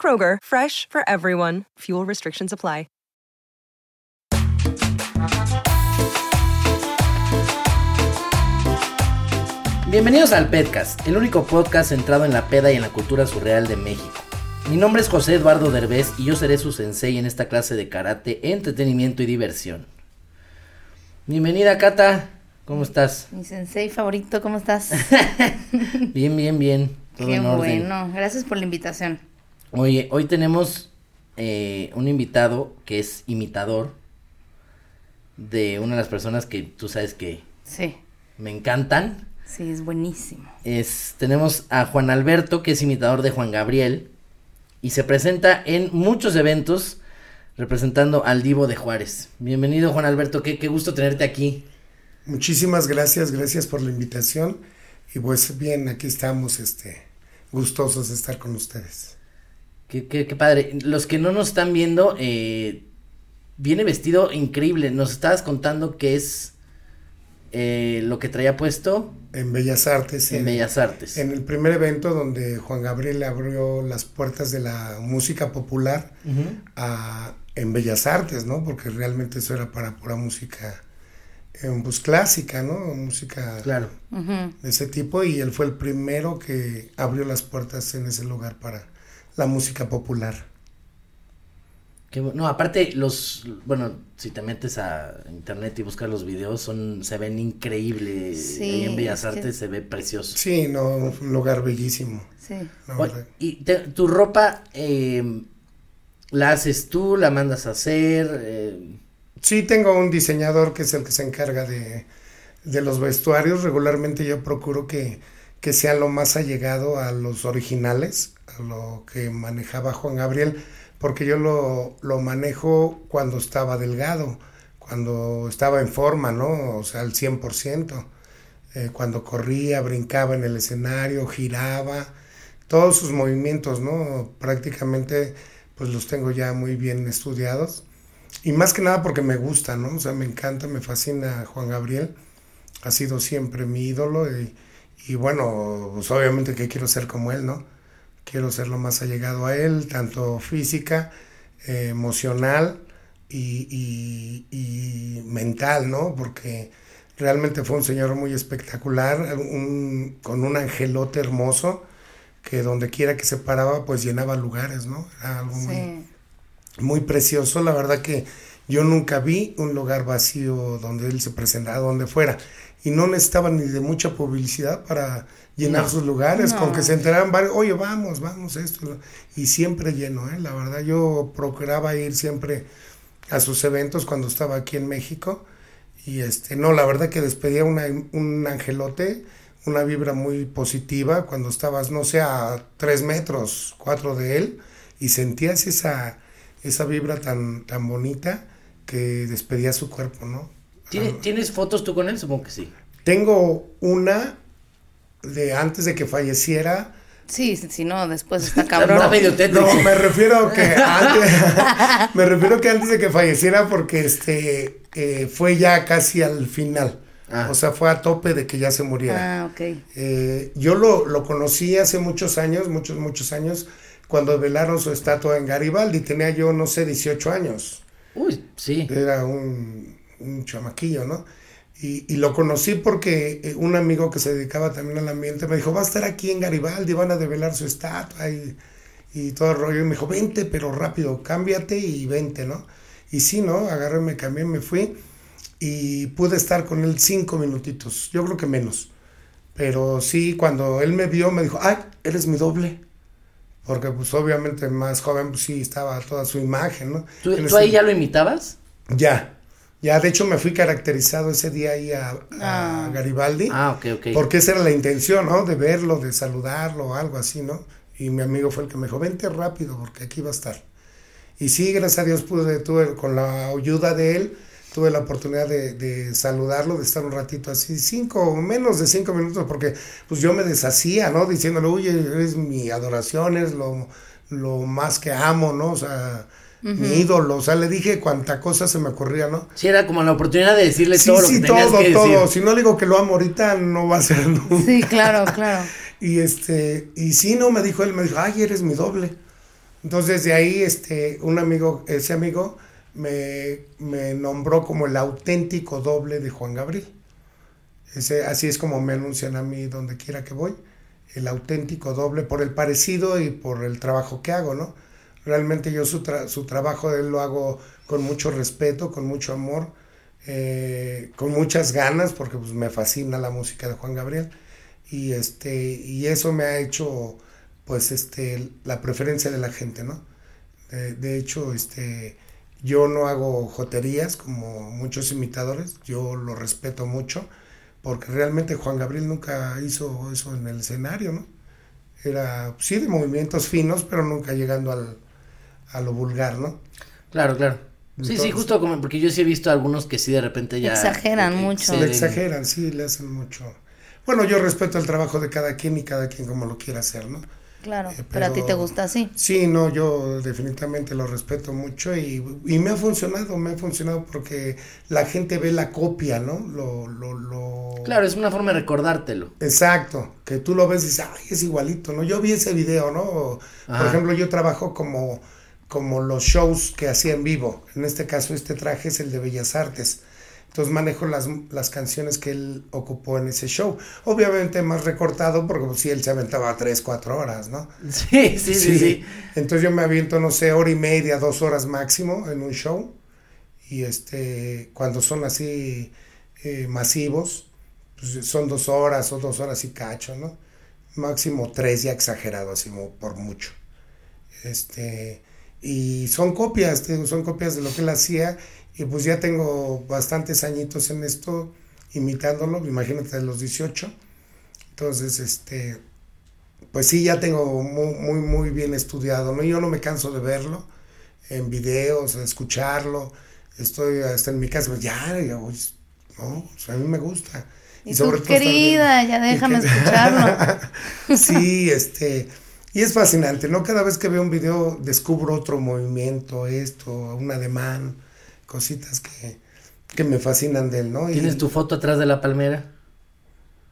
Kroger, fresh for everyone. Fuel restrictions apply. Bienvenidos al Pedcast, el único podcast centrado en la peda y en la cultura surreal de México. Mi nombre es José Eduardo Derbez y yo seré su sensei en esta clase de karate, entretenimiento y diversión. Bienvenida Kata, ¿cómo estás? Mi sensei favorito, ¿cómo estás? bien, bien, bien. Qué bueno, gracias por la invitación. Oye, hoy tenemos eh, un invitado que es imitador de una de las personas que tú sabes que sí. me encantan. Sí, es buenísimo. Es, tenemos a Juan Alberto, que es imitador de Juan Gabriel, y se presenta en muchos eventos representando al Divo de Juárez. Bienvenido, Juan Alberto, qué, qué gusto tenerte aquí. Muchísimas gracias, gracias por la invitación. Y pues bien, aquí estamos, este, gustosos de estar con ustedes. Qué, qué, qué padre. Los que no nos están viendo, eh, viene vestido increíble. Nos estabas contando que es eh, lo que traía puesto. En Bellas Artes. En, Bellas Artes. En el primer evento donde Juan Gabriel le abrió las puertas de la música popular a, en Bellas Artes, ¿no? Porque realmente eso era para pura música pues clásica, ¿no? Música claro. de ese tipo y él fue el primero que abrió las puertas en ese lugar para la música popular. no, aparte los, bueno, si te metes a internet y buscas los videos, son, se ven increíbles. Sí, en Bellas Artes se ve precioso. Sí, no, un lugar bellísimo. Sí. y tu ropa, eh, ¿la haces tú, la mandas a hacer? Eh, Sí, tengo un diseñador que es el que se encarga de, de los vestuarios. Regularmente yo procuro que, que sea lo más allegado a los originales, a lo que manejaba Juan Gabriel, porque yo lo, lo manejo cuando estaba delgado, cuando estaba en forma, ¿no? O sea, al 100%. Eh, cuando corría, brincaba en el escenario, giraba, todos sus movimientos, ¿no? Prácticamente pues los tengo ya muy bien estudiados y más que nada porque me gusta, ¿no? O sea, me encanta, me fascina Juan Gabriel. Ha sido siempre mi ídolo y, y bueno, pues obviamente que quiero ser como él, ¿no? Quiero ser lo más allegado a él, tanto física, eh, emocional y, y, y, mental, ¿no? Porque realmente fue un señor muy espectacular, un, con un angelote hermoso que donde quiera que se paraba pues llenaba lugares, ¿no? Era algo muy muy precioso. La verdad que yo nunca vi un lugar vacío donde él se presentara, donde fuera. Y no necesitaba ni de mucha publicidad para llenar sus lugares, con que se enteraran varios, oye, vamos, vamos, esto. Y siempre lleno, ¿eh? La verdad, yo procuraba ir siempre a sus eventos cuando estaba aquí en México. Y este, no, la verdad que despedía una, un angelote, una vibra muy positiva cuando estabas, no sé, a tres metros, cuatro de él, y sentías esa esa vibra tan, tan bonita que despedía su cuerpo, ¿no? ¿Tienes fotos tú con él? Supongo que sí. Tengo una de antes de que falleciera. Sí, si no, después está cabrón. no, me refiero que antes, me refiero que antes de que falleciera porque este eh, fue ya casi al final. Ah. O sea, fue a tope de que ya se muriera. Ah, ok. Eh, yo lo, lo conocí hace muchos años, muchos, muchos años, cuando velaron su estatua en Garibaldi. Tenía yo, no sé, 18 años. Uy, sí. Era un, un chamaquillo, ¿no? Y, y, lo conocí porque eh, un amigo que se dedicaba también al ambiente me dijo, va a estar aquí en Garibaldi, van a develar su estatua. Y, y todo el rollo. Y me dijo, vente, pero rápido, cámbiate y vente, ¿no? Y sí, ¿no? Agarré, me cambié, me fui y pude estar con él cinco minutitos, yo creo que menos. Pero sí, cuando él me vio, me dijo, ay, eres mi doble. Porque pues obviamente más joven, pues sí, estaba toda su imagen, ¿no? ¿Tú, ahí ya lo imitabas? Ya, ya, de hecho me fui caracterizado ese día ahí a, a Ah. Garibaldi. Ah, ok, ok. Porque esa era la intención, ¿no? De verlo, de saludarlo o algo así, ¿no? Y mi amigo fue el que me dijo, vente rápido porque aquí va a estar. Y sí, gracias a Dios pude, tuve, con la ayuda de él, tuve la oportunidad de, de saludarlo, de estar un ratito así, cinco, menos de cinco minutos, porque pues yo me deshacía, ¿no? Diciéndole, oye, eres mi adoración, es lo, lo más que amo, ¿no? O sea, mi ídolo, o sea, le dije cuánta cosa se me ocurría, ¿no? Sí, era como la oportunidad de decirle Sí, todo lo sí, que todo, que todo. decir. Si no le digo que lo amo ahorita, no va a ser nunca. Sí, claro, claro. Y este, y sí, no, me dijo él, me dijo, ay, eres mi doble. Entonces de ahí, este, un amigo, ese amigo, me, me nombró como el auténtico doble de Juan Gabriel. Ese, así es como me anuncian a mí donde quiera que voy, el auténtico doble por el parecido y por el trabajo que hago, ¿no? Realmente yo su, tra- su trabajo de él lo hago con mucho respeto, con mucho amor, eh, con muchas ganas, porque pues, me fascina la música de Juan Gabriel. Y este y eso me ha hecho pues este la preferencia de la gente no de, de hecho este yo no hago joterías como muchos imitadores yo lo respeto mucho porque realmente Juan Gabriel nunca hizo eso en el escenario no era sí de movimientos finos pero nunca llegando al a lo vulgar no Claro, claro. Sí, sí, justo como, porque yo sí he visto algunos que sí de repente ya... Exageran que mucho. le exageran sí le hacen mucho bueno yo respeto el trabajo de cada quien y cada quien como lo quiera hacer no Claro, Eh, pero a ti pero- te gusta así. Sí, no, yo definitivamente lo respeto mucho y, y me ha funcionado, me ha funcionado porque la gente ve la copia, ¿no? Lo, lo, lo... Claro, es una forma de recordártelo. Exacto, que tú lo ves y dices, ay, es igualito, ¿no? Yo vi ese video, ¿no? Por ejemplo, yo trabajo como, como los shows que hacía en vivo. En este caso, este traje es el de Bellas Artes. Entonces manejo las, las canciones que él ocupó en ese show. Obviamente más recortado porque pues, sí, él se aventaba tres, cuatro horas, ¿no? Sí, sí, sí, sí. Entonces yo me aviento, no sé, hora y media, dos horas máximo en un show. Y este, cuando son así eh, masivos, pues son dos horas o dos horas y cacho, ¿no? Máximo tres, ya exagerado, así por mucho. Este, y son copias, son copias de lo que él hacía. Y pues ya tengo bastantes añitos en esto, imitándolo, imagínate de los 18. Entonces, este, pues sí, ya tengo muy, muy, muy bien estudiado, ¿no? Yo no me canso de verlo en videos, de escucharlo. Estoy hasta en mi casa, pues ya, ya, pues, no, o sea, a mí me gusta. Y tú, todo estar querida, ya y déjame escucharlo. sí, este, y es fascinante, ¿no? Cada vez que veo un video descubro otro movimiento, esto, un ademán, cositas que, que me fascinan de él, ¿no? Y- ¿Tienes tu foto atrás de la palmera?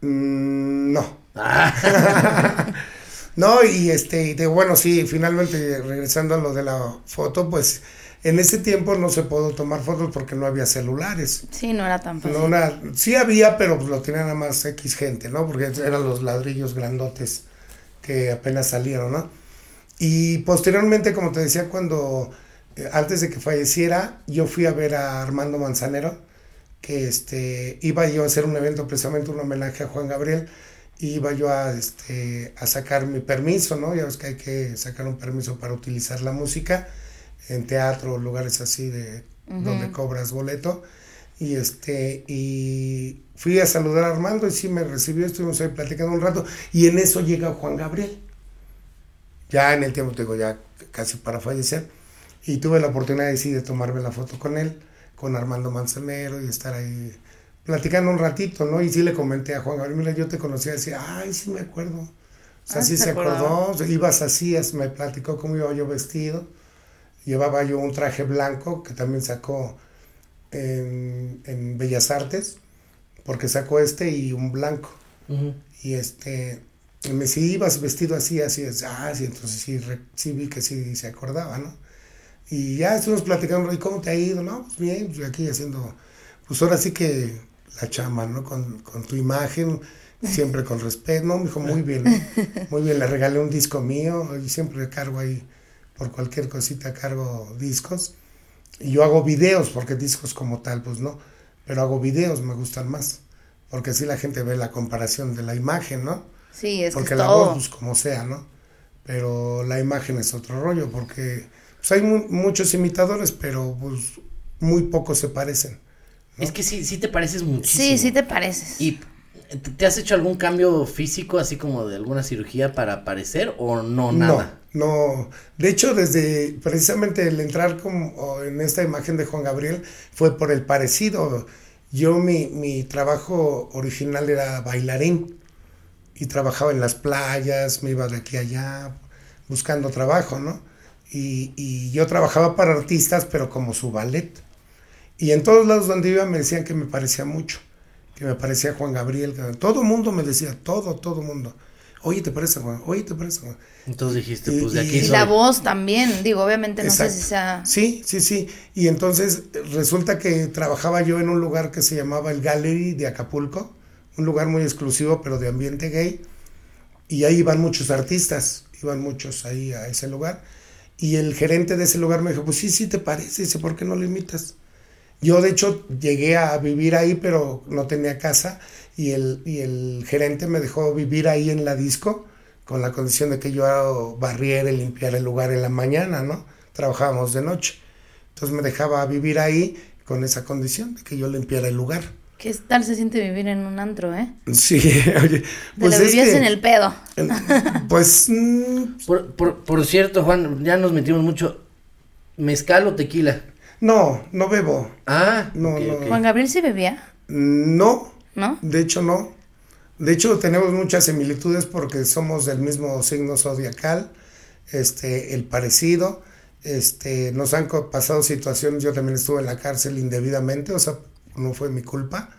Mm, no. Ah, No, y este, y de, bueno, sí, finalmente regresando a lo de la foto, pues en ese tiempo no se pudo tomar fotos porque no había celulares. Sí, no era tan fácil. No, sí había, pero pues lo tenían nada más X gente, ¿no? Porque eran los ladrillos grandotes que apenas salieron, ¿no? Y posteriormente, como te decía, cuando eh, antes de que falleciera, yo fui a ver a Armando Manzanero, que este iba yo a hacer un evento precisamente un homenaje a Juan Gabriel, y iba yo a este a sacar mi permiso, ¿no? Ya ves que hay que sacar un permiso para utilizar la música en teatro, lugares así de donde cobras boleto. Y este, y fui a saludar a Armando y sí me recibió, estuvimos ahí platicando un rato, y en eso llega Juan Gabriel. Ya en el tiempo, te digo, ya casi para fallecer. Y tuve la oportunidad sí, de tomarme la foto con él, con Armando Manzanero, y estar ahí platicando un ratito, ¿no? Y sí le comenté a Juan Gabriel, mira, yo te conocía, decía, ay, sí me acuerdo. O sea, Ah, sí ¿se acordaba? acordó, ibas así, as- me platicó cómo iba yo vestido. Llevaba yo un traje blanco que también sacó en, en Bellas Artes, porque sacó este y un blanco. Y este, y me si ibas vestido así, así, es, ah, sí, entonces sí, re- sí vi que sí se acordaba, ¿no? Y ya estuvimos platicando, ¿y cómo te ha ido? No, pues bien, pues aquí haciendo, pues ahora sí que la chama, ¿no? Con, con tu imagen, siempre con respeto. No, me dijo, muy bien, muy bien, le regalé un disco mío y siempre cargo ahí, por cualquier cosita cargo discos. Y yo hago videos, porque discos como tal, pues no, pero hago videos, me gustan más, porque así la gente ve la comparación de la imagen, ¿no? Sí, es porque que es la todo. voz, pues como sea, ¿no? Pero la imagen es otro rollo, porque pues, hay mu- muchos imitadores, pero pues muy pocos se parecen. Es que sí, sí te pareces muchísimo. Sí, sí te pareces. ¿Y te- te has hecho algún cambio físico, así como de alguna cirugía para parecer o no nada? No, no. De hecho, desde precisamente el entrar como en esta imagen de Juan Gabriel fue por el parecido. Yo mi, mi trabajo original era bailarín y trabajaba en las playas, me iba de aquí a allá buscando trabajo, ¿no? Y, y yo trabajaba para artistas, pero como su ballet. Y en todos lados donde iba me decían que me parecía mucho, que me parecía Juan Gabriel. todo mundo me decía, todo, todo mundo. Oye, ¿te parece Juan? Oye, ¿te parece Juan? Entonces dijiste, Y- pues de y- aquí Y soy. la voz también, digo, obviamente no sé si sea... Sí, sí, sí. Y entonces resulta que trabajaba yo en un lugar que se llamaba el Gallery de Acapulco, un lugar muy exclusivo, pero de ambiente gay. Y ahí iban muchos artistas, iban muchos ahí a ese lugar. Y el gerente de ese lugar me dijo, pues sí, sí te parece, dice, ¿por qué no lo imitas? Yo de hecho llegué a vivir ahí, pero no tenía casa y el, y el gerente me dejó vivir ahí en la disco con la condición de que yo barriera y limpiara el lugar en la mañana, ¿no? Trabajábamos de noche. Entonces me dejaba vivir ahí con esa condición de que yo limpiara el lugar. ¿Qué tal se siente vivir en un antro, eh? Sí, oye, Te pues lo es vivías que- en el pedo. Pues mm, Por, por, por cierto, Juan, ya nos metimos mucho. ¿Mezcal o tequila? no, no bebo. Ah, No, no. Juan Gabriel sí bebía, No, ¿no? De hecho, no. De hecho, tenemos muchas similitudes porque somos del mismo signo zodiacal, este, el parecido. Este, nos han pasado situaciones, yo también estuve en la cárcel indebidamente, o sea, no fue mi culpa.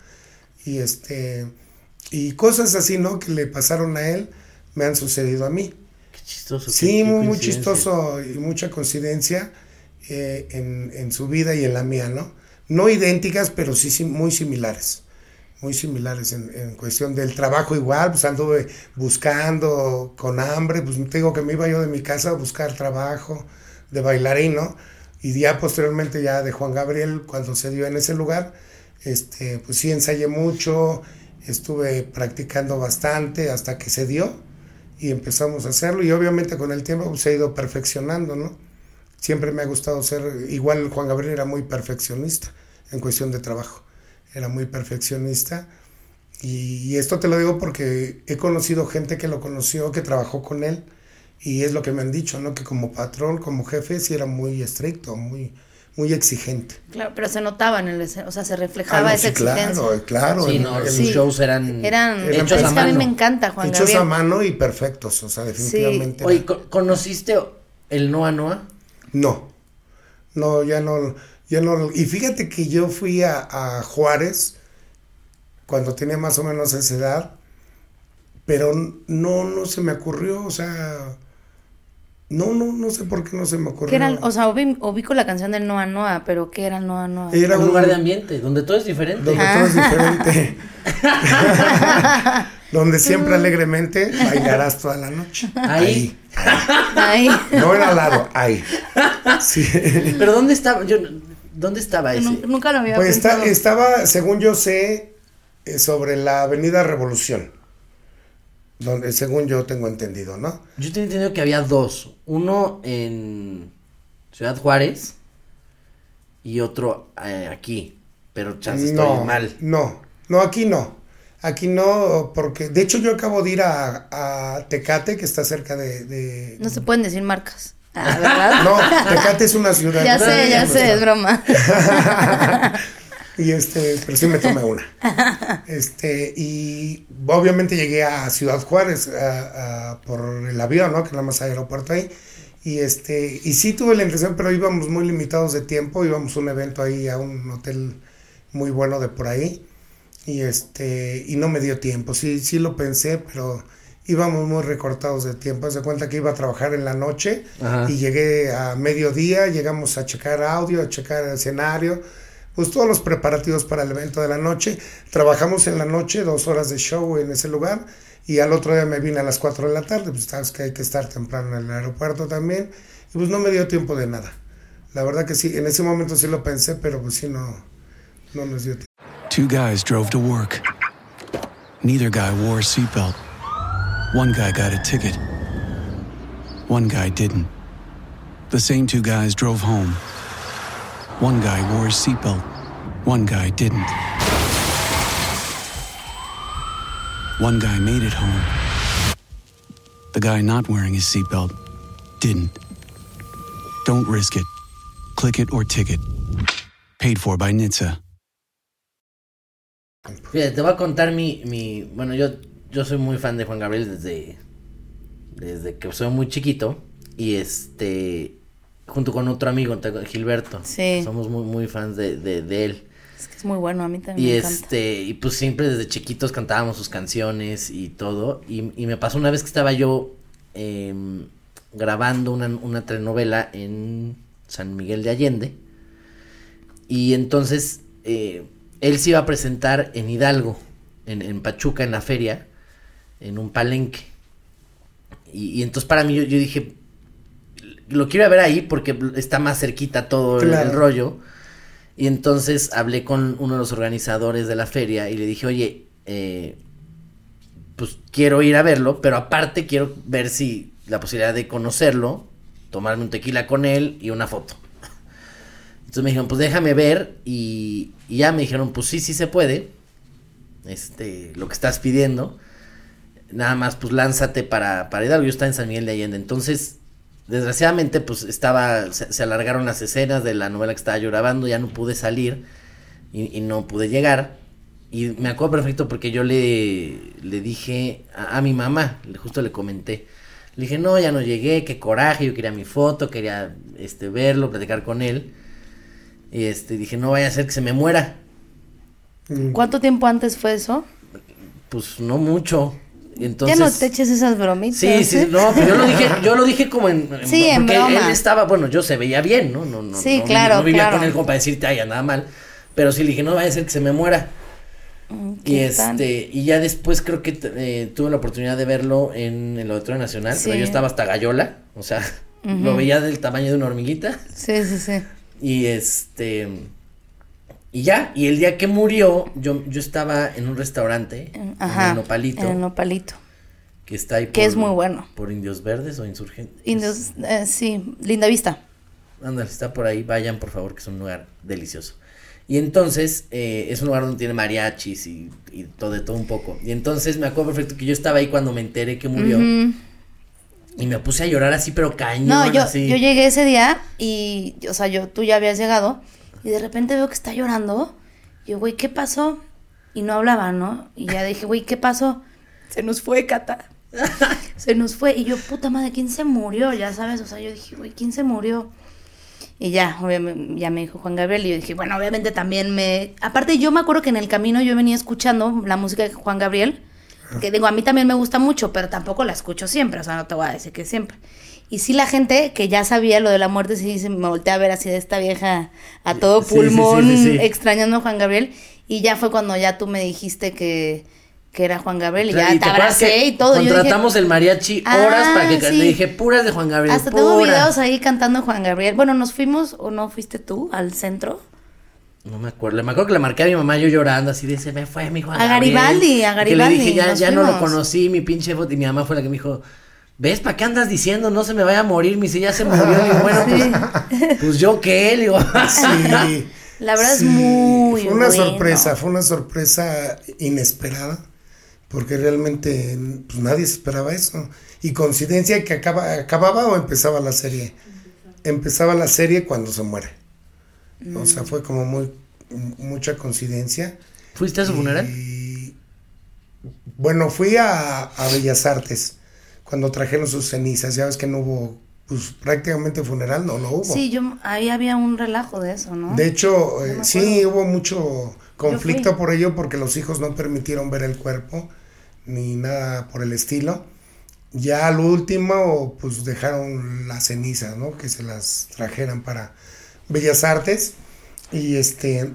Y este, y cosas así, ¿no? Que le pasaron a él, me han sucedido a mí. Qué chistoso. Sí, qué muy, chistoso y mucha coincidencia eh, en, en su vida y en la mía, ¿no? No idénticas, pero sí, sí muy similares. Muy similares en, en cuestión del trabajo igual, pues anduve buscando con hambre, pues te digo que me iba yo de mi casa a buscar trabajo de bailarín, ¿no? Y ya posteriormente ya de Juan Gabriel, cuando se dio en ese lugar, este, pues sí ensayé mucho, estuve practicando bastante hasta que se dio y empezamos a hacerlo y obviamente con el tiempo pues, se ha ido perfeccionando, ¿no? Siempre me ha gustado ser, igual Juan Gabriel era muy perfeccionista en cuestión de trabajo, era muy perfeccionista y, y esto te lo digo porque he conocido gente que lo conoció, que trabajó con él y es lo que me han dicho, ¿no? Que como patrón, como jefe, sí era muy estricto, muy, muy exigente. Claro, pero se notaba en el escenario, o sea, se reflejaba Ah, no, esa sí, exigencia. claro, claro. Sí, no, Sí. shows eran, Eran, hechos es a que a mí mano. me encanta Juan hechos a mano y perfectos, o sea, definitivamente. Oye, era- ¿co- ¿conociste el Noa Noa? No, no, ya no, ya no. Y fíjate que yo fui a, a Juárez cuando tenía más o menos esa edad, pero no, no se me ocurrió, o sea, no, no, no sé por qué no se me ocurrió. Que eran, o sea, ubi- ubico la canción del Noa Noa, pero ¿qué era el Noa Noa? Era un un lugar de ambiente, donde todo es diferente. donde todo es diferente, donde siempre alegremente bailarás toda la noche. Ahí. Ahí. no era al lado, ahí. Sí. Pero ¿dónde estaba? Yo, ¿Dónde estaba ese? Nu- Nunca lo había Pues está- estaba, según yo sé, eh, sobre la Avenida Revolución, donde según yo tengo entendido, ¿no? Yo tenía entendido que había dos. Uno en Ciudad Juárez y otro eh, aquí. Pero chance estoy no, mal. no, no, aquí no. Aquí no, porque de hecho yo acabo de ir a, a Tecate, que está cerca de... de- No se pueden decir marcas. Ah, ¿verdad? No, Tecate es una ciudad. ya sé, ya sé, es broma. y este, pero sí me tomé una. Este, y obviamente llegué a Ciudad Juárez a- a- por el avión, ¿no? Que nada más hay aeropuerto ahí. Y este, y sí tuve la impresión, pero íbamos muy limitados de tiempo, íbamos a un evento ahí a un hotel muy bueno de por ahí. Y este, y no me dio tiempo, sí, sí lo pensé, pero íbamos muy recortados de tiempo. Haz de cuenta que iba a trabajar en la noche Ajá. y llegué a mediodía, llegamos a checar audio, a checar el escenario, pues todos los preparativos para el evento de la noche. Trabajamos en la noche, dos horas de show en ese lugar, y al otro día me vine a las 4 de la tarde, pues sabes que hay que estar temprano en el aeropuerto también, y pues no me dio tiempo de nada. La verdad que sí, en ese momento sí lo pensé, pero pues sí no, no nos dio tiempo. Two guys drove to work. Neither guy wore a seatbelt. One guy got a ticket. One guy didn't. The same two guys drove home. One guy wore his seatbelt. One guy didn't. One guy made it home. The guy not wearing his seatbelt didn't. Don't risk it. Click it or ticket. Paid for by NHTSA. Fíjate, te voy a contar mi, mi bueno, yo, yo soy muy fan de Juan Gabriel desde, desde que soy muy chiquito y este, junto con otro amigo, Gilberto, Sí. somos muy, muy fans de, de, de él. Es que es muy bueno, a mí también Y me encanta. este, y pues siempre desde chiquitos cantábamos sus canciones y todo. Y, y me pasó una vez que estaba yo em, grabando una, una telenovela en San Miguel de Allende. Y entonces eh, él se iba a presentar en Hidalgo, en, en Pachuca, en la feria, en un palenque. Y, y entonces para mí yo, yo dije, lo quiero ver ahí porque está más cerquita todo el- rollo. Y entonces hablé con uno de los organizadores de la feria y le dije, oye, eh, pues quiero ir a verlo, pero aparte quiero ver si la posibilidad de conocerlo, tomarme un tequila con él y una foto. Entonces me dijeron, pues déjame ver y, y ya me dijeron, pues sí, sí se puede, este, lo que estás pidiendo, nada más pues lánzate para, para Hidalgo, yo estaba en San Miguel de Allende, entonces desgraciadamente pues estaba, se, se alargaron las escenas de la novela que estaba yo grabando, ya no pude salir y, y no pude llegar. Y me acuerdo perfecto porque yo le, le dije a, a mi mamá, le- justo le comenté, le dije, no, ya no llegué, qué coraje, yo quería mi foto, quería este, verlo, platicar con él. Y este, dije, no vaya a ser que se me muera. Mm, ¿Cuánto tiempo antes fue eso? Pues no mucho. Entonces, ya no te eches esas bromitas. Sí, sí, ¿eh? no, pero yo lo dije, yo lo dije como en, en- Sí, en porque broma. él estaba, bueno, yo se veía bien, ¿no? No, no, Sí, no, claro, No vivía claro. con él como para decirte, ay, nada mal. Pero sí le dije, no vaya a ser que se me muera. Mm, Y este, y ya después creo que eh, tuve la oportunidad de verlo en el Auditorio Nacional, pero yo estaba hasta gallola, o sea, lo veía del tamaño de una hormiguita. Sí, sí, sí. Y este y ya, y el día que murió, yo, yo estaba en un restaurante Ajá. en el Nopalito, En el nopalito. que está ahí que es muy bueno. Por Indios Verdes o Insurgentes. Indios, eh, sí, linda vista. Ándale, está por ahí, vayan por favor, que es un lugar delicioso. Y entonces, eh, es un lugar donde tiene mariachis y, y todo de todo un poco. Y entonces me acuerdo perfecto que yo estaba ahí cuando me enteré que murió. Y me puse a llorar así, pero cañón, No, yo, así. yo llegué ese día y, o sea, yo, tú ya habías llegado y de repente veo que está llorando. Y yo, güey, ¿qué pasó? Y no hablaba, ¿no? Y ya dije, güey, ¿qué pasó? Se nos fue, Cata. se nos fue. Y yo, puta madre, ¿quién se murió? Ya sabes, o sea, yo dije, güey, ¿quién se murió? Y ya, obviamente, ya me dijo Juan Gabriel y yo dije, bueno, obviamente también me... Aparte, yo me acuerdo que en el camino yo venía escuchando la música de Juan Gabriel, que digo, a mí también me gusta mucho, pero tampoco la escucho siempre, o sea, no te voy a decir que siempre. Y sí la gente que ya sabía lo de la muerte, sí se me volteé a ver así de esta vieja a todo Sí, sí, sí, pulmón, sí, extrañando a Juan Gabriel, y ya fue cuando ya tú me dijiste que, que era Juan Gabriel, y ya ¿Y te abracé y todo. Yo dije, Contratamos el mariachi Ah, horas para que le dije puras de Juan Gabriel. hasta tengo puras. videos ahí cantando Juan Gabriel. Bueno, nos fuimos, o no fuiste tú, al centro. No me acuerdo, me acuerdo que le marqué a mi mamá yo llorando así de se me fue mi Juan A Gabriel". Garibaldi, a Garibaldi, Que le dije, ya, ya no lo conocí, mi pinche foto. Y mi mamá fue la que me dijo, ¿ves para qué andas diciendo? No se me vaya a morir. Me dice, ya se murió. Digo, bueno, pues, pues yo qué, le digo. Sí. La verdad es Sí, muy Fue una bueno. sorpresa, fue una sorpresa inesperada, porque realmente pues, nadie se esperaba eso. Y coincidencia que acaba, acababa o empezaba la serie. Empezaba la serie cuando se muere. O Mm. sea, fue como muy mucha coincidencia. ¿Fuiste a su funeral? Y, bueno, fui a, a Bellas Artes cuando trajeron sus cenizas. Ya ves que no hubo, pues prácticamente funeral, no lo hubo. Sí, yo ahí había un relajo de eso, ¿no? De hecho, eh, sí hubo mucho conflicto por ello porque los hijos no permitieron ver el cuerpo ni nada por el estilo. Ya al último, pues dejaron las cenizas, ¿no? Que se las trajeran para Bellas Artes. Y este,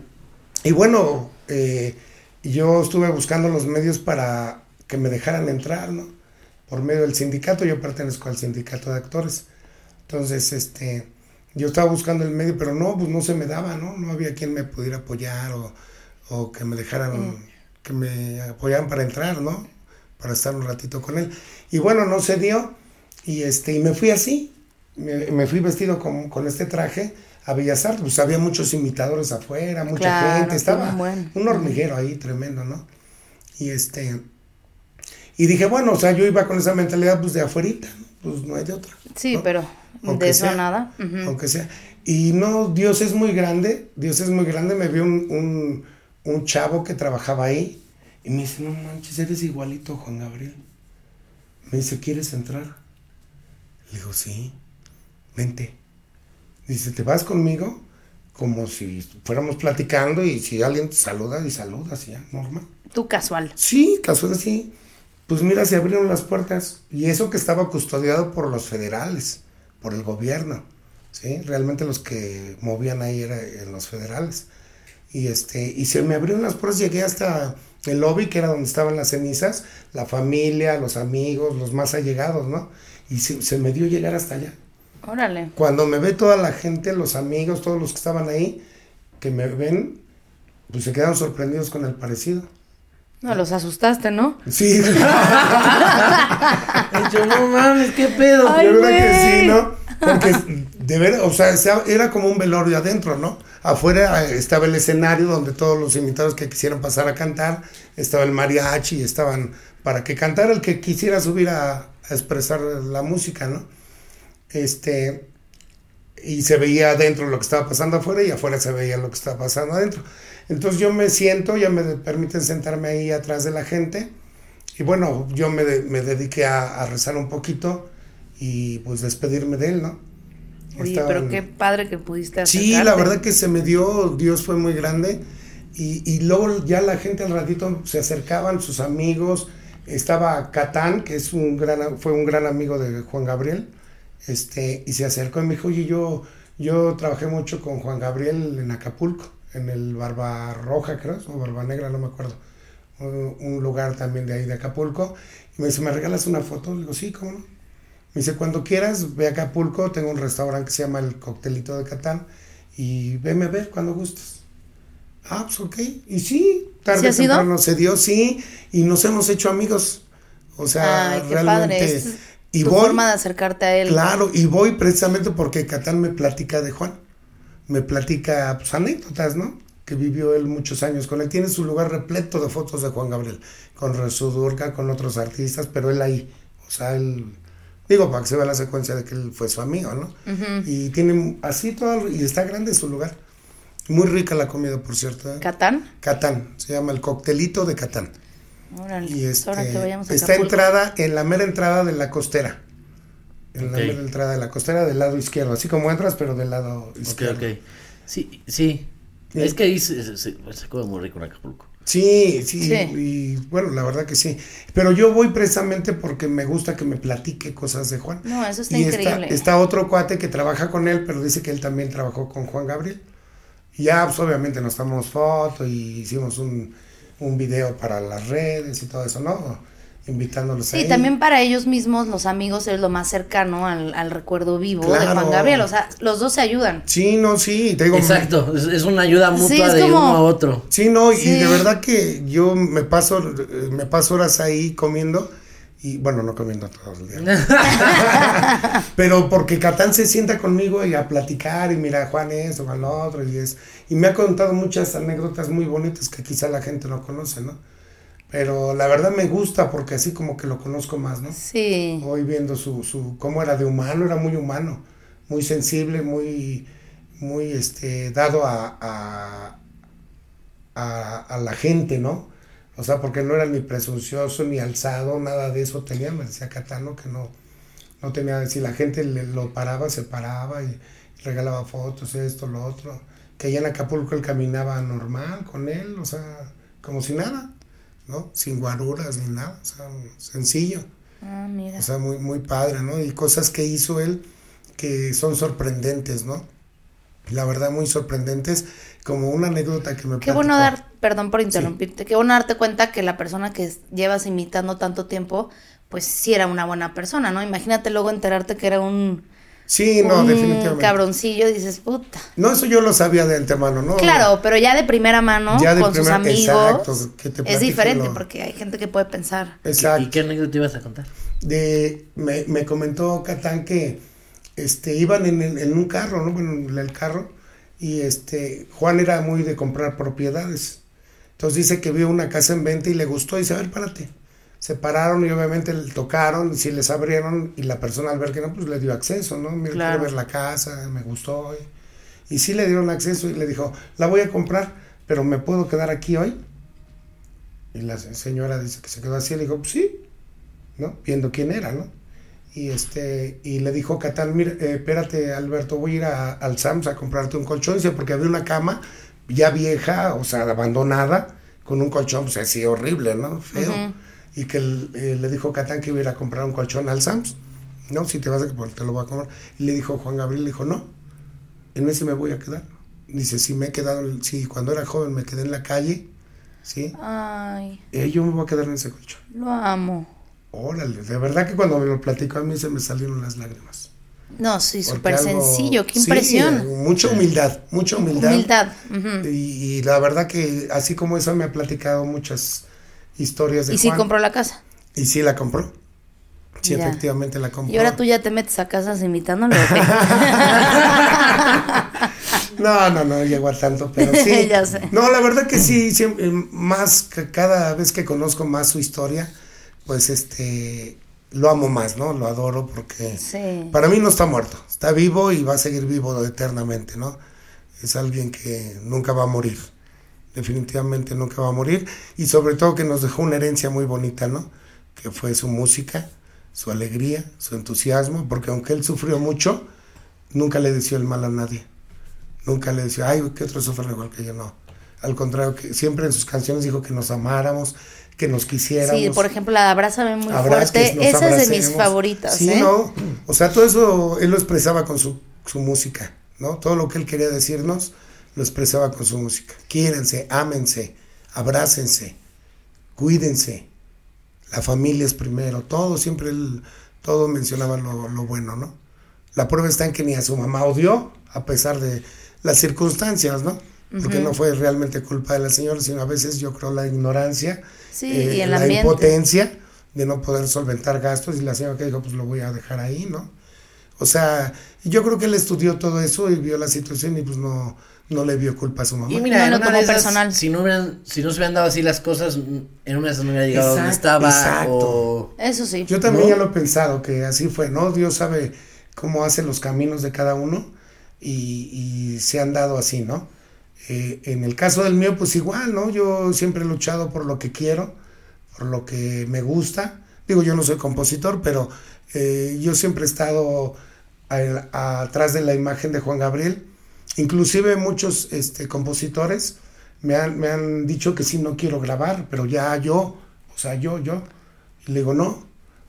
y bueno, eh, yo estuve buscando los medios para que me dejaran entrar, ¿no? Por medio del sindicato, yo pertenezco al sindicato de actores. Entonces, este, yo estaba buscando el medio, pero no, pues no se me daba, ¿no? No había quien me pudiera apoyar o, o que me dejaran, Mm. que me apoyaran para entrar, ¿no? Para estar un ratito con él. Y bueno, no se dio y este, y me fui así, me, me fui vestido con, con este traje a Bellas Artes, pues había muchos imitadores afuera, mucha Claro, gente, estaba un hormiguero ahí tremendo, ¿no? Y este, y dije, bueno, o sea, yo iba con esa mentalidad pues de afuerita, ¿no? pues no hay de otra. Sí, ¿no? pero Aunque de eso sea, nada. Aunque sea. Y no, Dios es muy grande, Dios es muy grande, me vio un, un, un chavo que trabajaba ahí y me dice, no manches, eres igualito Juan Gabriel. Me dice, ¿quieres entrar? Le digo, sí, vente. Dice, ¿te vas conmigo? Como si fuéramos platicando y si alguien te saluda y saludas, ya, normal. Tú casual. Sí, casual sí. Pues mira, se abrieron las puertas. Y eso que estaba custodiado por los federales, por el gobierno. ¿sí? Realmente los que movían ahí eran los federales. Y, este, y se me abrieron las puertas, llegué hasta el lobby, que era donde estaban las cenizas, la familia, los amigos, los más allegados, ¿no? Y se, se me dio llegar hasta allá. Órale. Cuando me ve toda la gente, los amigos, todos los que estaban ahí, que me ven, pues se quedaron sorprendidos con el parecido. No, los asustaste, ¿no? Sí, Yo, no mames, qué pedo. Ay, yo creo que sí, ¿no? Porque de ver, o sea, sea- era como un velorio adentro, ¿no? Afuera eh, estaba el escenario donde todos los invitados que quisieran pasar a cantar, estaba el mariachi, estaban para que cantara el que quisiera subir a, a expresar la música, ¿no? Este, y se veía adentro lo que estaba pasando afuera y afuera se veía lo que estaba pasando adentro. Entonces yo me siento, ya me permiten sentarme ahí atrás de la gente y bueno, yo me, de- me dediqué a, a rezar un poquito y pues despedirme de él, ¿no? Oye, Estaban- pero qué padre que pudiste Sí, la verdad que se me dio, Dios fue muy grande. Y, y luego ya la gente al ratito se acercaban, sus amigos. Estaba Catán, que es un gran, fue un gran amigo de Juan Gabriel. Este, y se acercó y me dijo, oye, yo, yo trabajé mucho con Juan Gabriel en Acapulco, en el Barba Roja, creo, o Barba Negra, no me acuerdo. Un, un lugar también de ahí de Acapulco. Y me dice, ¿me regalas una foto? Le digo, sí, ¿cómo no? Me dice, cuando quieras, ve a Acapulco, tengo un restaurante que se llama El Coctelito de Catán y veme a ver cuando gustes. Ah, pues ok. Y sí, tarde ¿Sí temprano se dio, sí, y nos hemos hecho amigos. O sea, Ay, qué realmente. padre. Es y tu voy, forma de acercarte a él. claro, y voy precisamente porque Catán me platica de Juan. Me platica pues, anécdotas, ¿no? Que vivió él muchos años con él. Tiene su lugar repleto de fotos de Juan Gabriel, con Resudurca, con otros artistas, pero él ahí. O sea, él. Digo, para que se vea la secuencia de que él fue su amigo, ¿no? Y tiene así todo, y está grande su lugar. Muy rica la comida, por cierto. ¿eh? ¿Catán? Catán, se llama el coctelito de Catán. Órale. Y este, Ahora que vayamos a está entrada, en la mera entrada de la costera. En la Ok. mera entrada de la costera del lado izquierdo, así como entras, pero del lado Ok, izquierdo. ok. Sí, sí. Sí. Es que ahí se, se, se- se come muy rico en Acapulco. Sí, sí, Sí. y bueno, la verdad que sí. Pero yo voy precisamente porque me gusta que me platique cosas de Juan. No, eso está y increíble. Está, está otro cuate que trabaja con él, pero dice que él también trabajó con Juan Gabriel. Y ya, pues obviamente nos tomamos foto y hicimos un, un video para las redes y todo eso, ¿no? Invitándolos Sí, ahí. también para ellos mismos, los amigos, es lo más cercano al, al recuerdo vivo de. Juan Gabriel. O sea, los dos se ayudan. Sí, no, sí, te digo. Exacto, es, es una ayuda mutua Sí, es de como- uno a otro. Sí, no, y Sí. de verdad que yo me paso, me paso horas ahí comiendo, y bueno, no comiendo todo el día. Pero porque Catán se sienta conmigo y a platicar, y mira, Juan esto, Juan lo otro, y es, y me ha contado muchas anécdotas muy bonitas que quizá la gente no conoce, ¿no? Pero la verdad me gusta porque así como que lo conozco más, ¿no? Sí. Hoy viendo su, su, cómo era de humano, era muy humano, muy sensible, muy, muy este, dado a, a, a, a la gente, ¿no? O sea, porque no era ni presuncioso, ni alzado, nada de eso tenía, me decía Catano que no, no tenía, si la gente le, lo paraba, se paraba y regalaba fotos, esto, lo otro. Que allá en Acapulco él caminaba normal con él, o sea, como si nada, ¿no? Sin guaruras ni nada, o sea, sencillo. Ah, mira. O sea, muy, muy padre, ¿no? Y cosas que hizo él que son sorprendentes, ¿no? la verdad muy sorprendentes, como una anécdota que me Qué bueno dar, perdón por interrumpirte, qué bueno darte cuenta que la persona que llevas imitando tanto tiempo, pues sí era una buena persona, ¿no? Imagínate luego enterarte que era un, Sí, no, un definitivamente. cabroncillo dices, puta. No, eso yo lo sabía de antemano, ¿no? Claro, pero ya de primera mano, Ya de con sus primera- amigos, exacto, que te es diferente lo- porque hay gente que puede pensar. Exacto. ¿Y qué anécdota ibas a contar? de me, me comentó Catán que este iban en, el- en un carro, ¿no? Bueno, en el carro y este Juan era muy de comprar propiedades. Entonces dice que vio una casa en venta y le gustó y dice, a ver, párate. Se pararon y obviamente le tocaron, y sí les abrieron y la persona al ver que no, pues le dio acceso, ¿no? Mira, Claro. quiero ver la casa, me gustó. Y, y sí le dieron acceso y le dijo, la voy a comprar, pero ¿me puedo quedar aquí hoy? Y la se- señora dice que se quedó así, le dijo, pues sí, ¿no? Viendo quién era, ¿no? Y este, y le dijo Catán, mira, eh, espérate Alberto, voy a ir a- al Sams a comprarte un colchón, dice, porque había una cama ya vieja, o sea, abandonada, con un colchón, pues así horrible, ¿no? Feo. Y que el- eh, le dijo Catán que iba a ir a comprar un colchón al Sams, ¿no? Si te vas a pues, te lo voy a comprar. Y le dijo Juan Gabriel, le dijo, no, en ese me voy a quedar. Dice, si me he quedado, sí, cuando era joven me quedé en la calle, ¿sí? Ay, Eh, yo me voy a quedar en ese colchón. lo amo. Órale, de verdad que cuando me lo platicó a mí se me salieron las lágrimas. No, sí, súper sencillo, qué sí, impresión. mucha humildad, mucha humildad. Humildad. ujú. Y, y la verdad que así como eso me ha platicado muchas historias de Y sí Juan. compró la casa. Y sí la compró. Sí, Ya. efectivamente la compró. Y ahora tú ya te metes a casas imitándolo. No, no, no llegó a tanto, pero sí. Ya sé. No, la verdad que sí, siempre, más que cada vez que conozco más su historia, pues este lo amo más, ¿no? Lo adoro porque Sí. para mí no está muerto, está vivo y va a seguir vivo eternamente, ¿no? Es alguien que nunca va a morir. Definitivamente nunca va a morir y sobre todo que nos dejó una herencia muy bonita, ¿no? Que fue su música, su alegría, su entusiasmo, porque aunque él sufrió mucho, nunca le deseó el mal a nadie. Nunca le decía, ay, que otros sufren igual que yo, no. Al contrario, que siempre en sus canciones dijo que nos amáramos, que nos quisiéramos. Sí, por ejemplo, la Abrázame muy Abrázame, fuerte. Esa es de mis favoritas, Sí, ¿eh? no. O sea, todo eso él lo expresaba con su, su música, ¿no? Todo lo que él quería decirnos lo expresaba con su música. Quiérense, ámense, abrácense, cuídense. La familia es primero. Todo, siempre él, todo mencionaba lo, lo bueno, ¿no? La prueba está en que ni a su mamá odió, a pesar de las circunstancias, ¿no? Porque no fue realmente culpa de la señora, sino a veces yo creo la ignorancia, Sí, eh, y el la ambiente. impotencia de no poder solventar gastos y la señora que dijo, pues lo voy a dejar ahí, ¿no? O sea, yo creo que él estudió todo eso y vio la situación y pues no, no le vio culpa a su mamá. Y mira, No en lo una tomó de esas, personal. Si no, hubieran, si no se hubieran dado así las cosas, en una de esas no hubiera llegado donde Exacto, estaba. exacto. O... Eso sí. Yo también ¿No? ya lo he pensado, que así fue, ¿no? Dios sabe cómo hace los caminos de cada uno y, y se han dado así, ¿no? Eh, en el caso del mío, pues igual, ¿no? Yo siempre he luchado por lo que quiero, por lo que me gusta. Digo, yo no soy compositor, pero eh, yo siempre he estado a- atrás de la imagen de Juan Gabriel. Inclusive muchos este, compositores me han, me han dicho que sí, no quiero grabar, pero ya yo, o sea, yo, yo. Y le digo, no,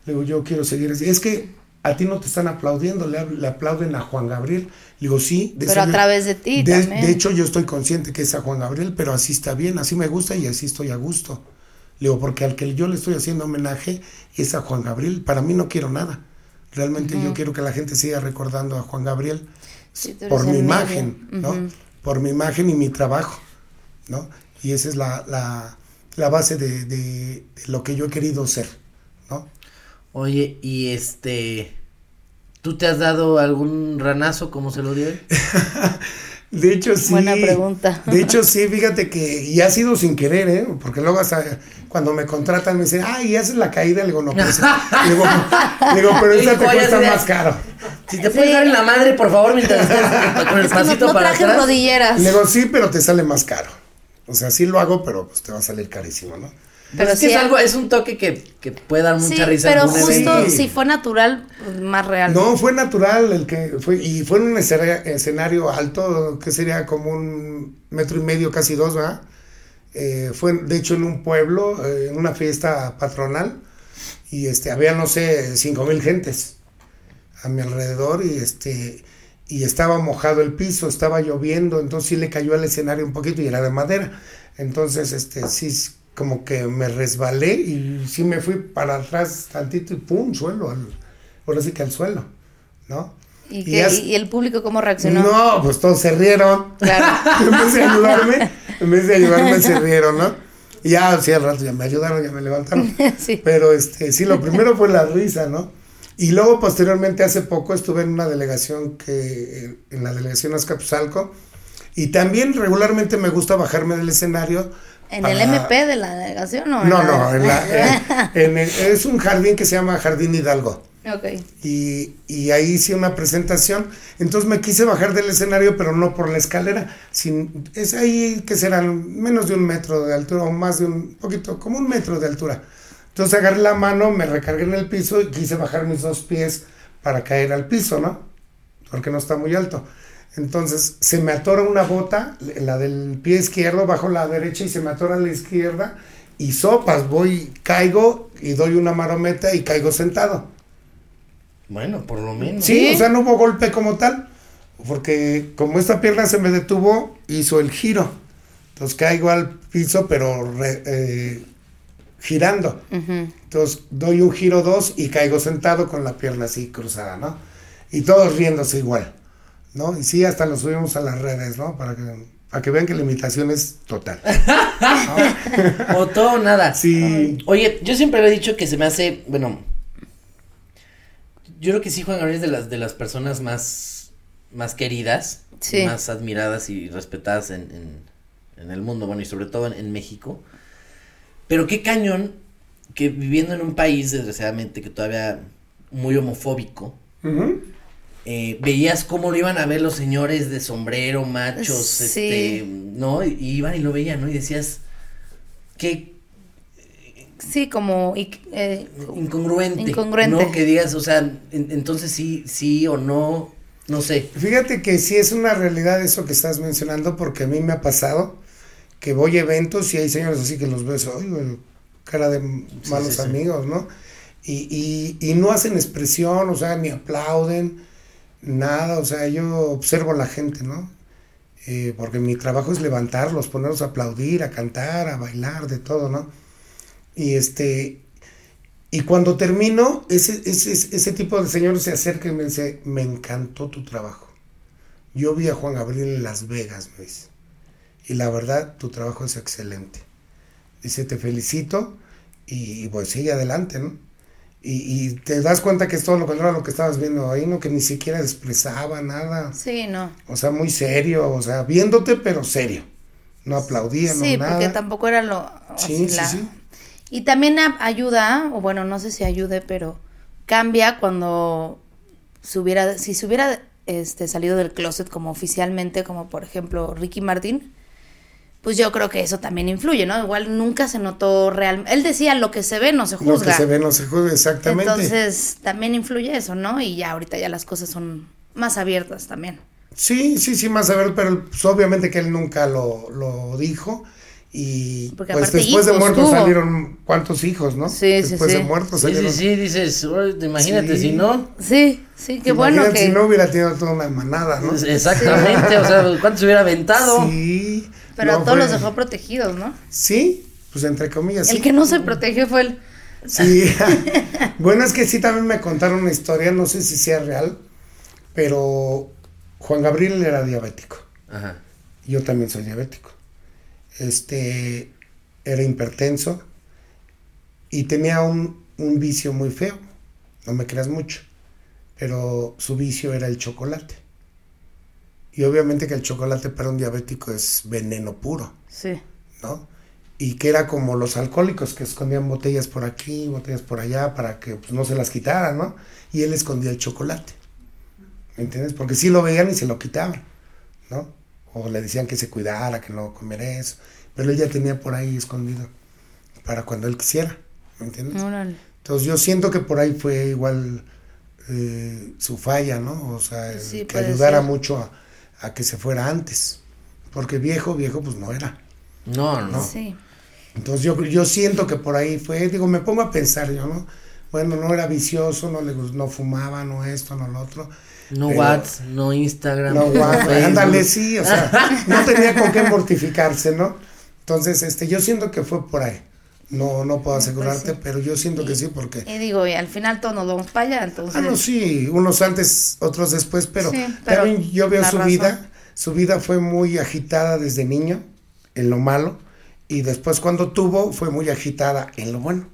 le digo, yo quiero seguir. Es que a ti no te están aplaudiendo, le, le aplauden a Juan Gabriel. Le digo, sí. de Pero a yo- través de ti de, también. de hecho, yo estoy consciente que es a Juan Gabriel, pero así está bien, así me gusta y así estoy a gusto. Le digo, porque al que yo le estoy haciendo homenaje es a Juan Gabriel. Para mí no quiero nada. Realmente yo quiero que la gente siga recordando a Juan Gabriel Sí, por mi medio. imagen, ¿no? Por mi imagen y mi trabajo, ¿no? Y esa es la, la, la base de, de- de lo que yo he querido ser, ¿no? Oye, y este. ¿Tú te has dado algún ranazo como se lo dio él? De hecho, sí. Buena pregunta. De hecho, sí, fíjate que, y ha sido sin querer, ¿eh? Porque luego hasta cuando me contratan me dicen, ay, haces la caída, le digo, no, pues, le digo, pero esa te cuesta más caro. Si te puedes dar en la madre, por favor, mientras estés con el Es que no, pasito no para traje atrás. rodilleras. Le digo, sí, pero te sale más caro. O sea, sí lo hago, pero pues te va a salir carísimo, ¿no? Pero Pero es que sí es algo, es un toque que, que puede dar mucha Sí, risa. pero justo evento. Si fue natural, pues, más real. No, fue natural el que fue, y fue en un escena- escenario alto, que sería como un metro y medio, casi dos, ¿verdad? Eh, fue de hecho en un pueblo, eh, en una fiesta patronal, y este, había, no sé, cinco mil gentes a mi alrededor, y este, y estaba mojado el piso, estaba lloviendo, entonces sí le cayó al escenario un poquito y era de madera. Entonces, este, sí, como que me resbalé y sí me fui para atrás tantito y pum, suelo, al, ahora sí que al suelo, ¿no? ¿Y, qué- as- y el público cómo reaccionó? No, pues todos se rieron. Claro. en vez de ayudarme, en vez de ayudarme se rieron, ¿no? Y ya, sí, al rato ya me ayudaron, ya me levantaron. Sí. Pero este, sí, lo primero fue la risa, ¿no? Y luego posteriormente, hace poco, estuve en una delegación que, en la delegación Azcapotzalco, y también regularmente me gusta bajarme del escenario. ¿En el MP de la delegación o en No, no, en la- en- en el- es un jardín que se llama Jardín Hidalgo Ok. y, y ahí hice una presentación. Entonces me quise bajar del escenario, pero no por la escalera. Sin, es ahí que serán menos de un metro de altura o más de un poquito, como un metro de altura. Entonces agarré la mano, me recargué en el piso y quise bajar mis dos pies para caer al piso, ¿no? Porque no está muy alto. Entonces se me atora una bota, la del pie izquierdo, bajo la derecha y se me atora la izquierda y sopas, voy, caigo y doy una marometa y caigo sentado. Bueno, por lo menos. Sí, Sí. o sea, no hubo golpe como tal, porque como esta pierna se me detuvo, hizo el giro. Entonces caigo al piso, pero re- eh, girando. Entonces doy un giro dos y caigo sentado con la pierna así cruzada, ¿no? Y todos riéndose igual, ¿no? Y sí, hasta lo subimos a las redes, ¿no? Para que, para que vean que la imitación es total. O todo o nada. Sí. Oye, yo siempre había dicho que se me hace, bueno, yo creo que sí Juan Gabriel es de las de las personas más más queridas, Sí. más admiradas y respetadas en, en, en el mundo, bueno, y sobre todo en, en México. Pero qué cañón que viviendo en un país, desgraciadamente, que todavía muy homofóbico. Eh, veías cómo lo iban a ver los señores de sombrero, machos, Sí. este, ¿no? Y, y iban y lo veían, ¿no? Y decías, qué Sí, como y- eh, incongruente. Incongruente. No, que digas, o sea, en- entonces sí, sí o no, no sé. Fíjate que sí es una realidad eso que estás mencionando, porque a mí me ha pasado que voy a eventos y hay señores así que los ves, "Ay, güey, cara de malos sí, sí. amigos, ¿no? Y, y, y no hacen expresión, o sea, ni aplauden, nada, o sea, yo observo a la gente, ¿no? Eh, porque mi trabajo es levantarlos, ponerlos a aplaudir, a cantar, a bailar, de todo, ¿no? Y este, y cuando termino, ese, ese, ese tipo de señores se acerca y me dice, me encantó tu trabajo. Yo vi a Juan Gabriel en Las Vegas, me dice. Y la verdad, tu trabajo es excelente. Dice, te felicito y, y pues sigue adelante, ¿no? Y, y te das cuenta que es todo lo contrario a lo que estabas viendo ahí, ¿no? Que ni siquiera expresaba nada. sí, no. O sea, muy serio, o sea, viéndote, pero serio. No aplaudía, Sí, no porque nada. tampoco era lo Sí, sí, la- sí. Y también a- ayuda, o bueno, no sé si ayude, pero cambia cuando se hubiera, si se hubiera este, salido del closet como oficialmente, como por ejemplo Ricky Martin, pues yo creo que eso también influye, ¿no? Igual nunca se notó real. Él decía lo que se ve no se Lo juzga. que se ve no se juzga, exactamente. Entonces también influye eso, ¿no? Y ya ahorita ya las cosas son más abiertas también. Sí, sí, sí, más a ver, pero pues, obviamente que él nunca lo, lo dijo. Y Porque pues después de muertos tuvo. salieron cuántos hijos, ¿no? Sí, sí, después sí. de muertos Sí, sí, salieron. sí, dices, "Oye, imagínate Sí. si no. Sí, sí, qué bueno que... si no hubiera tenido toda una manada, ¿no? Exactamente, o sea, ¿cuánto se hubiera aventado? Sí. Pero no, a todos fue- los dejó protegidos, ¿no? Sí, pues entre comillas. El sí. que no se protegió fue el... Sí. bueno, es que sí también me contaron una historia, no sé si sea real, pero Juan Gabriel era diabético. Ajá. Yo también soy diabético. Este era hipertenso y tenía un, un vicio muy feo. No me creas mucho. Pero su vicio era el chocolate. Y obviamente que el chocolate para un diabético es veneno puro, Sí. ¿no? Y que era como los alcohólicos que escondían botellas por aquí, botellas por allá, para que pues, no se las quitaran, ¿no? Y él escondía el chocolate. ¿Me entiendes? Porque sí lo veían y se lo quitaban, ¿no? O le decían que se cuidara, que no comiera eso. Pero él ya tenía por ahí escondido para cuando él quisiera, ¿me entiendes? Órale. Entonces yo siento que por ahí fue igual eh, su falla, ¿no? O sea, Sí, que ayudara ser. mucho a, a que se fuera antes. Porque viejo, viejo, pues no era. No, no. Sí. Entonces yo, yo siento que por ahí fue, digo, me pongo a pensar yo, ¿no? Bueno, no era vicioso, no le no fumaba, no esto, no lo otro, No WhatsApp, no Instagram. No, Facebook. ándale, sí, o sea, no tenía con qué mortificarse, ¿no? Entonces, este, yo siento que fue por ahí. No, no puedo asegurarte, sí. pero yo siento que sí, porque. Y digo, y al final todos nos vamos para allá, entonces. Ah, no, sí, unos antes, otros después, pero, Sí, pero también yo veo su razón. vida, su vida fue muy agitada desde niño, en lo malo, y después cuando tuvo, fue muy agitada en lo bueno.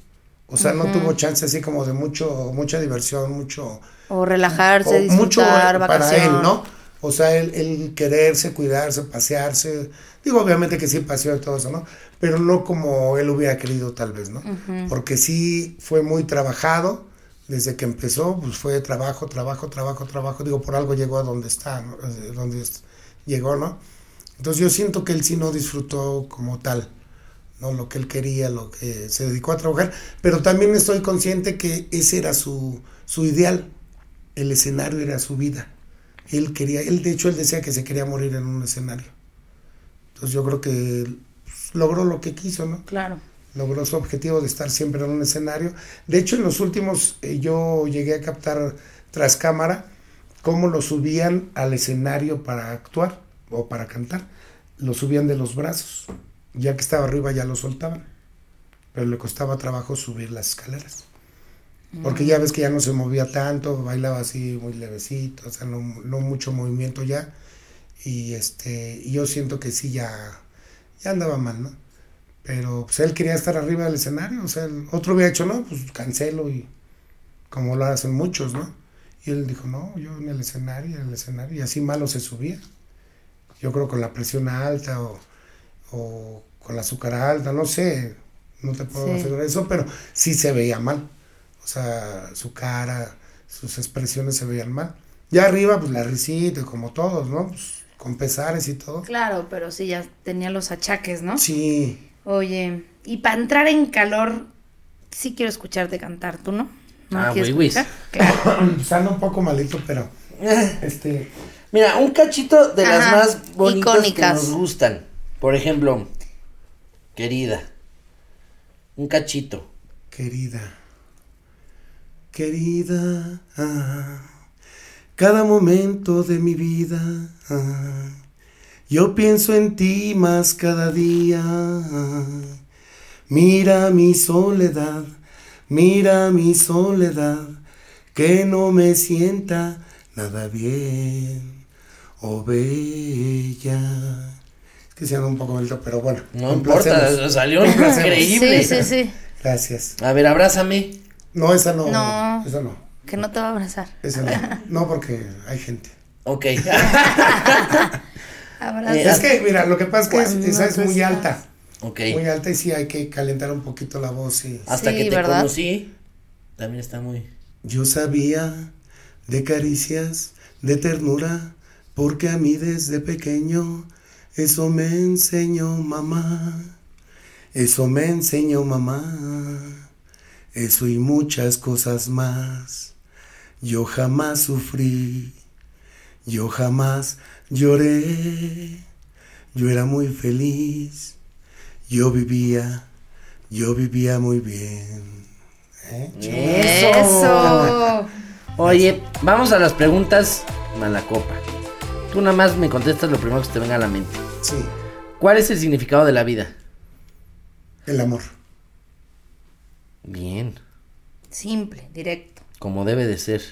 O sea, no tuvo chance así como de mucho, mucha diversión, mucho, O relajarse, o mucho disfrutar, eh, vacación. para él, ¿no? O sea, el, el quererse, cuidarse, pasearse. Digo, obviamente que sí paseó y todo eso, ¿no? Pero no como él hubiera querido tal vez, ¿no? Porque sí fue muy trabajado. Desde que empezó, pues fue trabajo, trabajo, trabajo, trabajo. Digo, por algo llegó a donde está, ¿no? Eh, donde es- llegó, ¿no? Entonces yo siento que él sí no disfrutó como tal, ¿no? Lo que él quería, lo que se dedicó a trabajar. Pero también estoy consciente que ese era su, su ideal. El escenario era su vida. Él quería, él de hecho él decía que se quería morir en un escenario. Entonces yo creo que logró lo que quiso, ¿no? Claro. logró su objetivo de estar siempre en un escenario. De hecho, en los últimos eh, yo llegué a captar tras cámara cómo lo subían al escenario para actuar o para cantar. Lo subían de los brazos. Ya que estaba arriba ya lo soltaban. Pero le costaba trabajo subir las escaleras. Porque ya ves que ya no se movía tanto, bailaba así muy levecito, o sea, no, no mucho movimiento ya. Y este, y yo siento que sí ya, ya andaba mal, ¿no? Pero pues él quería estar arriba del escenario, o sea, el otro hubiera hecho, no, pues cancelo y como lo hacen muchos, ¿no? Y él dijo, no, yo en el escenario, en el escenario, y así malo se subía. Yo creo con la presión alta o, o con la azúcar alta, no sé, no te puedo Sí. asegurar eso, pero sí se veía mal. O sea, su cara, sus expresiones se veían mal. Ya arriba, pues la risita, como todos, ¿no? Pues, con pesares y todo. Claro, pero sí ya tenía los achaques, ¿no? Sí, Oye, y para entrar en calor, sí quiero escucharte cantar, ¿tú no? ¿No Ah, güey, güey. Claro. un poco malito, pero este, Mira, un cachito de las más bonitas icónicas. que nos gustan. Por ejemplo, querida. Un cachito. querida, querida, ah, cada momento de mi vida, ah, yo pienso en ti más cada día. ah, mira mi soledad, mira mi soledad, que no me sienta nada bien, oh bella. Es que se anda un poco alto, pero bueno. No importa, salió increíble. Sí, sí, sí. Gracias. A ver, abrázame. No, esa no. No. Esa no. Que no te va a abrazar. Esa no. No, porque hay gente. Ok. Es que, mira, lo que pasa es que es- esa es muy estás- alta. ok. Muy alta y sí hay que calentar un poquito la voz. Y... Hasta Sí, que te ¿verdad? conocí. También está muy. Yo sabía de caricias, de ternura, porque a mí desde pequeño eso me enseñó mamá. Eso me enseñó mamá. Eso y muchas cosas más. Yo jamás sufrí. Yo jamás lloré. Yo era muy feliz. Yo vivía. Yo vivía muy bien. ¿Eh? Eso. Oye, vamos a las preguntas malacopa. Tú nada más me contestas lo primero que se te venga a la mente. Sí, ¿Cuál es el significado de la vida? el amor. Bien, Simple, directo. como debe de ser.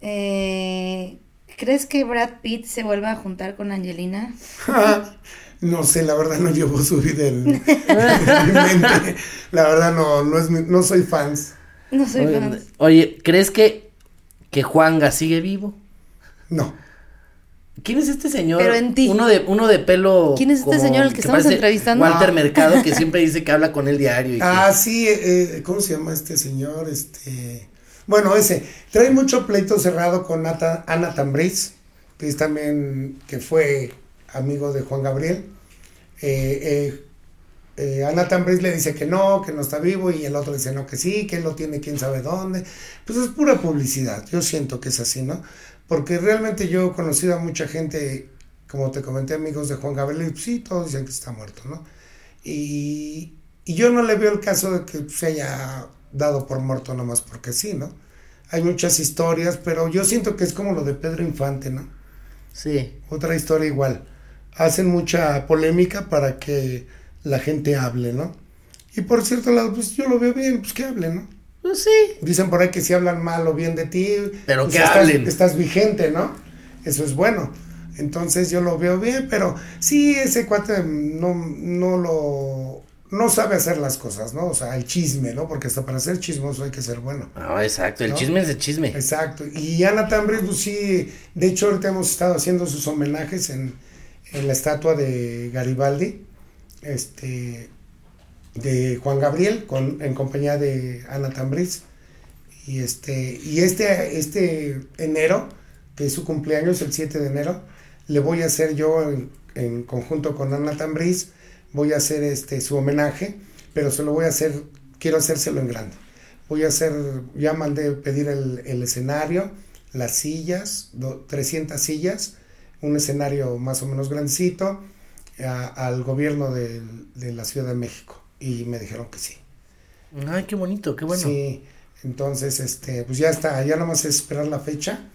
Eh, ¿Crees que Brad Pitt se vuelva a juntar con Angelina? No sé, la verdad no llevo su vida en, en mi mente. La verdad no, no, es mi- no soy fans. No soy Oye, fan. Oye, ¿crees que, que Juanga sigue vivo? No. ¿Quién es este señor? Pero en ti. Uno de, uno de pelo. ¿Quién es este señor al que estamos entrevistando? Walter. Mercado, que siempre dice que habla con él diario. y que- Ah, sí, eh, ¿cómo se llama este señor? Este, bueno, ese. Trae mucho pleito cerrado con Nata- Ana Tambriz, que es también, que fue amigo de Juan Gabriel. Eh, eh, eh, Ana Tambriz le dice que no, que no está vivo, y el otro dice no, que sí, que él lo tiene quién sabe dónde. Pues es pura publicidad, yo siento que es así, ¿no? Porque realmente yo he conocido a mucha gente, como te comenté, amigos de Juan Gabriel, y pues, sí, todos dicen que está muerto, ¿no? Y, y yo no le veo el caso de que se haya dado por muerto nomás porque sí, ¿no? hay muchas historias, pero yo siento que es como lo de Pedro Infante, ¿no? Sí. Otra historia igual. Hacen mucha polémica para que la gente hable, ¿no? Y por cierto lado, pues yo lo veo bien, pues que hablen, ¿no? Pues sí. Dicen por ahí que si hablan mal o bien de ti, Pero pues que estás, hablen. estás vigente, ¿no? Eso es bueno. Entonces yo lo veo bien, pero sí, ese cuate no, no lo... No sabe hacer las cosas, ¿no? O sea, el chisme, ¿no? Porque hasta para ser chismoso hay que ser bueno. Ah, exacto. El ¿No? chisme es de chisme. Exacto. Y Ana Tambris, pues sí, de hecho ahorita hemos estado haciendo sus homenajes en, en la estatua de Garibaldi, este, de Juan Gabriel, con, en compañía de Ana Tambris. Y este, y este, este enero, que es su cumpleaños, el 7 de enero, le voy a hacer yo en, en conjunto con Ana Tambris, voy a hacer este su homenaje, pero se lo voy a hacer, quiero hacérselo en grande. Voy a hacer, ya mandé pedir el, el escenario, las sillas, do- 300 sillas, un escenario más o menos grandecito, al gobierno del- de la Ciudad de México. Y me dijeron que sí. Ay, qué bonito, qué bueno. Sí, entonces, este, pues ya está, ya nomás es esperar la fecha.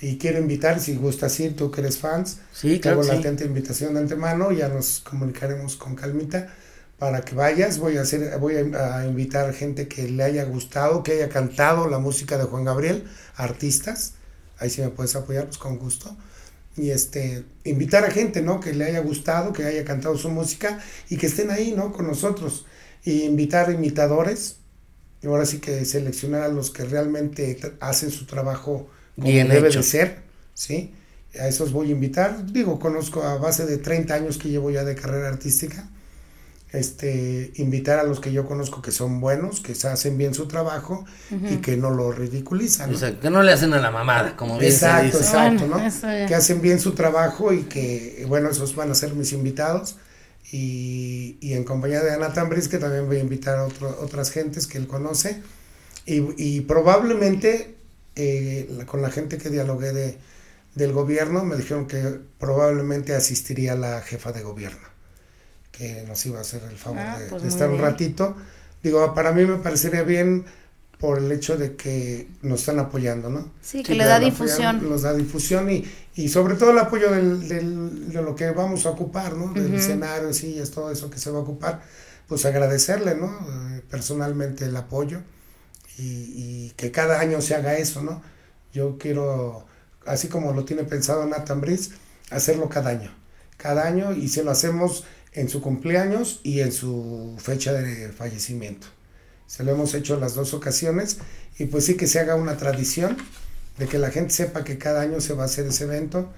Y quiero invitar, si gustas ir, tú que eres fans, Sí, te hago la atenta invitación de antemano, ya nos comunicaremos con calmita para que vayas. Voy a hacer, voy a, a invitar gente que le haya gustado, que haya cantado la música de Juan Gabriel, artistas. Ahí sí me puedes apoyar, pues con gusto. Y este, invitar a gente, ¿no? Que le haya gustado, que haya cantado su música y que estén ahí, ¿no? Con nosotros. Y invitar imitadores. Y ahora sí que seleccionar a los que realmente hacen su trabajo como Bien debe hecho. de ser, ¿sí? A esos voy a invitar. Digo, conozco a base de 30 años que llevo ya de carrera artística. Este, invitar a los que yo conozco que son buenos, que se hacen bien su trabajo y que no lo ridiculizan. ¿no? Exacto, que no le hacen a la mamada, como bien se dice. exacto, Bueno, ¿no? Que hacen bien su trabajo y que, bueno, esos van a ser mis invitados. Y, y en compañía de Ana Tambris, que también voy a invitar a otro- otras gentes que él conoce. Y, y probablemente eh, la- con la gente que dialogué de, del gobierno, me dijeron que probablemente asistiría la jefa de gobierno, que nos iba a hacer el favor Ah, de, pues de estar un ratito. Digo, para mí me parecería bien por el hecho de que nos están apoyando, ¿no? Sí, que Sí, le da difusión. apoyan, Nos da difusión y, y sobre todo el apoyo del, del- de lo que vamos a ocupar, ¿no? Del escenario, sillas, todo eso que se va a ocupar. Pues agradecerle, ¿no? Eh, personalmente el apoyo y, y que cada año se haga eso, ¿no? Yo quiero, así como lo tiene pensado Nathan Brice, hacerlo cada año. Cada año y se lo hacemos en su cumpleaños y en su fecha de fallecimiento. Se lo hemos hecho las dos ocasiones y pues sí que se haga una tradición de que la gente sepa que cada año se va a hacer ese evento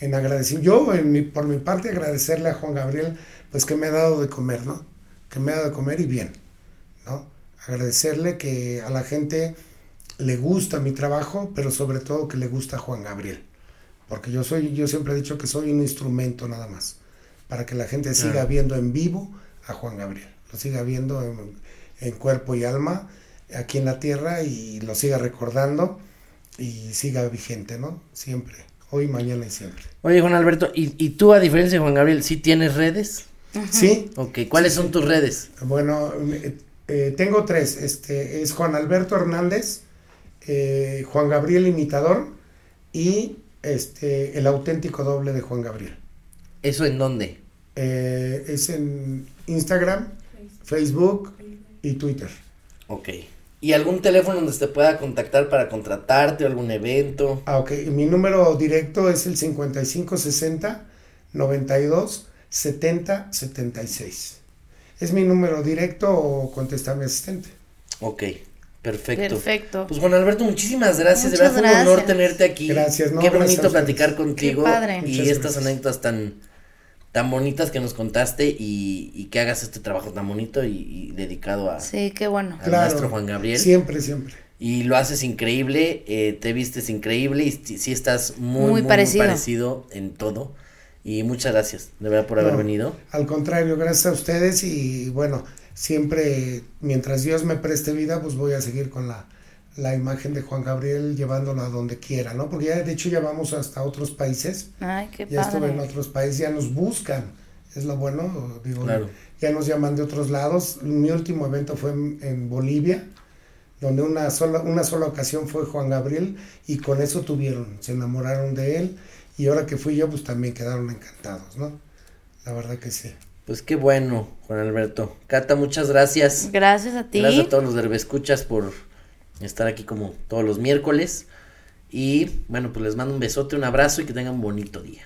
en agradecimiento. Yo, en por mi parte, agradecerle a Juan Gabriel, pues que me ha dado de comer, ¿no? Que me ha dado de comer y bien, ¿no? Agradecerle que a la gente le gusta mi trabajo, pero sobre todo que le gusta Juan Gabriel. Porque yo soy, yo siempre he dicho que soy un instrumento nada más, para que la gente siga viendo en vivo a Juan Gabriel, lo siga viendo en, en cuerpo y alma aquí en la tierra y lo siga recordando y siga vigente, ¿no? Siempre, hoy, mañana y siempre. Oye, Juan Alberto, ¿y, y tú, a diferencia de Juan Gabriel, sí tienes redes? Sí, Ok, ¿cuáles son tus redes? Bueno, eh, eh, tengo tres. Este es Juan Alberto Hernández, eh, Juan Gabriel Imitador y este el auténtico doble de Juan Gabriel. ¿Eso en dónde? Eh, es en Instagram, Facebook y Twitter. Ok. ¿Y algún teléfono donde se te pueda contactar para contratarte o algún evento? Ah, ok. Mi número directo es el 5560 92 70 76. Es mi número directo o contesta mi asistente. Ok, perfecto. Perfecto. Pues Juan Alberto, muchísimas gracias. Muchas de verdad fue un honor tenerte aquí. Gracias, no, Qué gracias bonito platicar contigo. Qué padre. Y Muchas estas gracias. anécdotas tan, tan bonitas que nos contaste y, y que hagas este trabajo tan bonito y, y dedicado a, Sí, qué bueno. al maestro Juan Gabriel. Siempre, siempre. Y lo haces increíble, eh, te vistes increíble y sí, estás muy, Muy muy, muy parecido. parecido. en todo. Y muchas gracias, de verdad, por haber No, venido. Al contrario, gracias a ustedes y bueno, siempre mientras Dios me preste vida, pues voy a seguir con la, la imagen de Juan Gabriel llevándola a donde quiera, ¿no? Porque ya de hecho ya vamos hasta otros países, Ay, qué ya estuve en otros países, ya nos buscan, es lo bueno, digo, Claro. ya nos llaman de otros lados. Mi último evento fue en, en Bolivia, donde una sola, una sola ocasión fue Juan Gabriel y con eso tuvieron, se enamoraron de él y ahora que fui yo pues también quedaron encantados, ¿no? La verdad que sí. Pues qué bueno, Juan Alberto. Cata, muchas gracias. Gracias a ti. Gracias a todos los escuchas por estar aquí como todos los miércoles. Y bueno, pues les mando un besote, un abrazo y que tengan un bonito día.